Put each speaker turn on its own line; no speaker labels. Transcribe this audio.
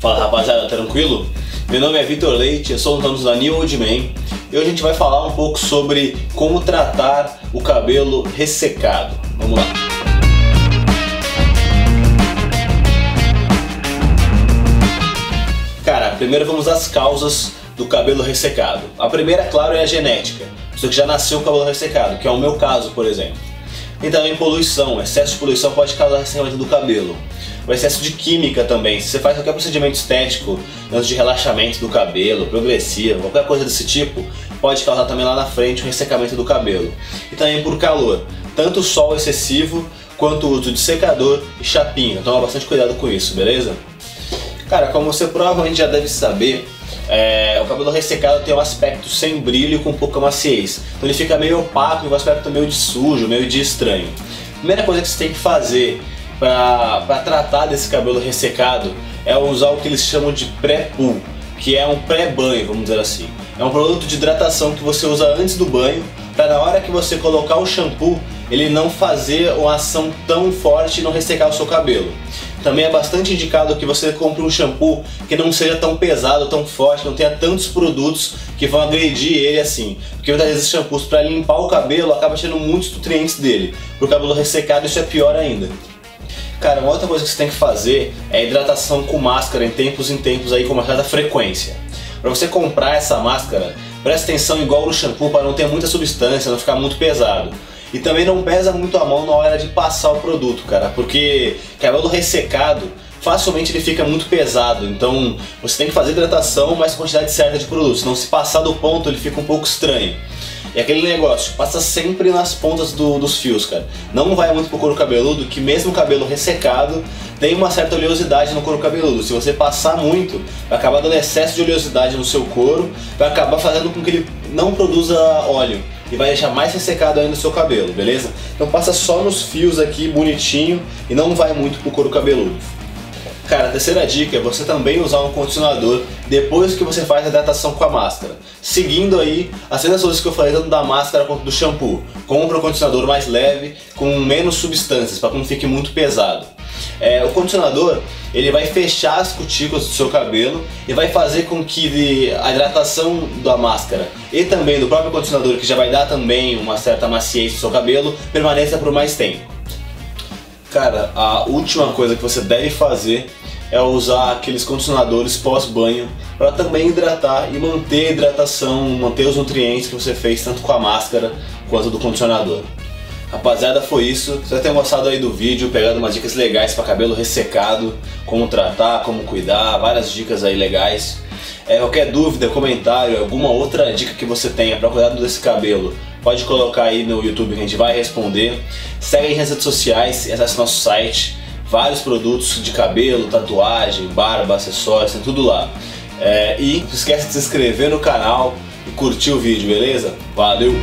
Fala rapaziada, tranquilo? Meu nome é Vitor Leite, eu sou um dono da New Old Man e hoje a gente vai falar um pouco sobre como tratar o cabelo ressecado. Vamos lá. Cara, primeiro vamos às causas do cabelo ressecado. A primeira, claro, é a genética. Você que já nasceu com o cabelo ressecado, que é o meu caso, por exemplo. E também poluição, excesso de poluição pode causar ressecamento do cabelo. O excesso de química também, se você faz qualquer procedimento estético, antes de relaxamento do cabelo, progressivo, qualquer coisa desse tipo, pode causar também lá na frente o ressecamento do cabelo. E também por calor, tanto o sol excessivo quanto o uso de secador e chapinha. Toma bastante cuidado com isso, beleza? Cara, como você provavelmente já deve saber, é, o cabelo ressecado tem um aspecto sem brilho com pouca maciez. Então ele fica meio opaco e um aspecto meio de sujo, meio de estranho. Primeira coisa que você tem que fazer para tratar desse cabelo ressecado é usar o que eles chamam de pré-pool, que é um pré-banho, vamos dizer assim. É um produto de hidratação que você usa antes do banho, para na hora que você colocar o shampoo, ele não fazer uma ação tão forte e não ressecar o seu cabelo. Também é bastante indicado que você compre um shampoo que não seja tão pesado, tão forte, não tenha tantos produtos que vão agredir ele assim. Porque muitas vezes shampoos para limpar o cabelo acaba tirando muitos nutrientes dele. Para o cabelo ressecado isso é pior ainda. Cara, uma outra coisa que você tem que fazer é hidratação com máscara em tempos em tempos aí com uma certa frequência. Para você comprar essa máscara, preste atenção igual no shampoo para não ter muita substância, não ficar muito pesado. E também não pesa muito a mão na hora de passar o produto, cara, porque cabelo ressecado facilmente ele fica muito pesado. Então você tem que fazer hidratação, mas quantidade certa de produto. Senão se passar do ponto ele fica um pouco estranho. E aquele negócio, passa sempre nas pontas do, dos fios, cara. Não vai muito pro couro cabeludo, que mesmo o cabelo ressecado tem uma certa oleosidade no couro cabeludo. Se você passar muito, vai acabar dando excesso de oleosidade no seu couro, vai acabar fazendo com que ele não produza óleo e vai deixar mais ressecado ainda o seu cabelo, beleza? Então passa só nos fios aqui, bonitinho, e não vai muito pro couro cabeludo. Cara, a terceira dica é você também usar um condicionador depois que você faz a hidratação com a máscara. Seguindo aí as mesmas coisas que eu falei tanto da máscara quanto do shampoo. Compre um condicionador mais leve, com menos substâncias, para que não fique muito pesado. É, o condicionador ele vai fechar as cutículas do seu cabelo e vai fazer com que a hidratação da máscara e também do próprio condicionador, que já vai dar também uma certa maciez no seu cabelo, permaneça por mais tempo. Cara, a última coisa que você deve fazer é usar aqueles condicionadores pós-banho para também hidratar e manter a hidratação, manter os nutrientes que você fez tanto com a máscara quanto do condicionador. Rapaziada, foi isso. Espero tenham gostado aí do vídeo, pegado umas dicas legais para cabelo ressecado, como tratar, como cuidar, várias dicas aí legais. É, qualquer dúvida, comentário, alguma outra dica que você tenha para cuidar desse cabelo, pode colocar aí no YouTube que a gente vai responder. Segue nas redes sociais, acesse nosso site, vários produtos de cabelo, tatuagem, barba, acessórios, tem tudo lá. É, e não esquece de se inscrever no canal e curtir o vídeo, beleza? Valeu!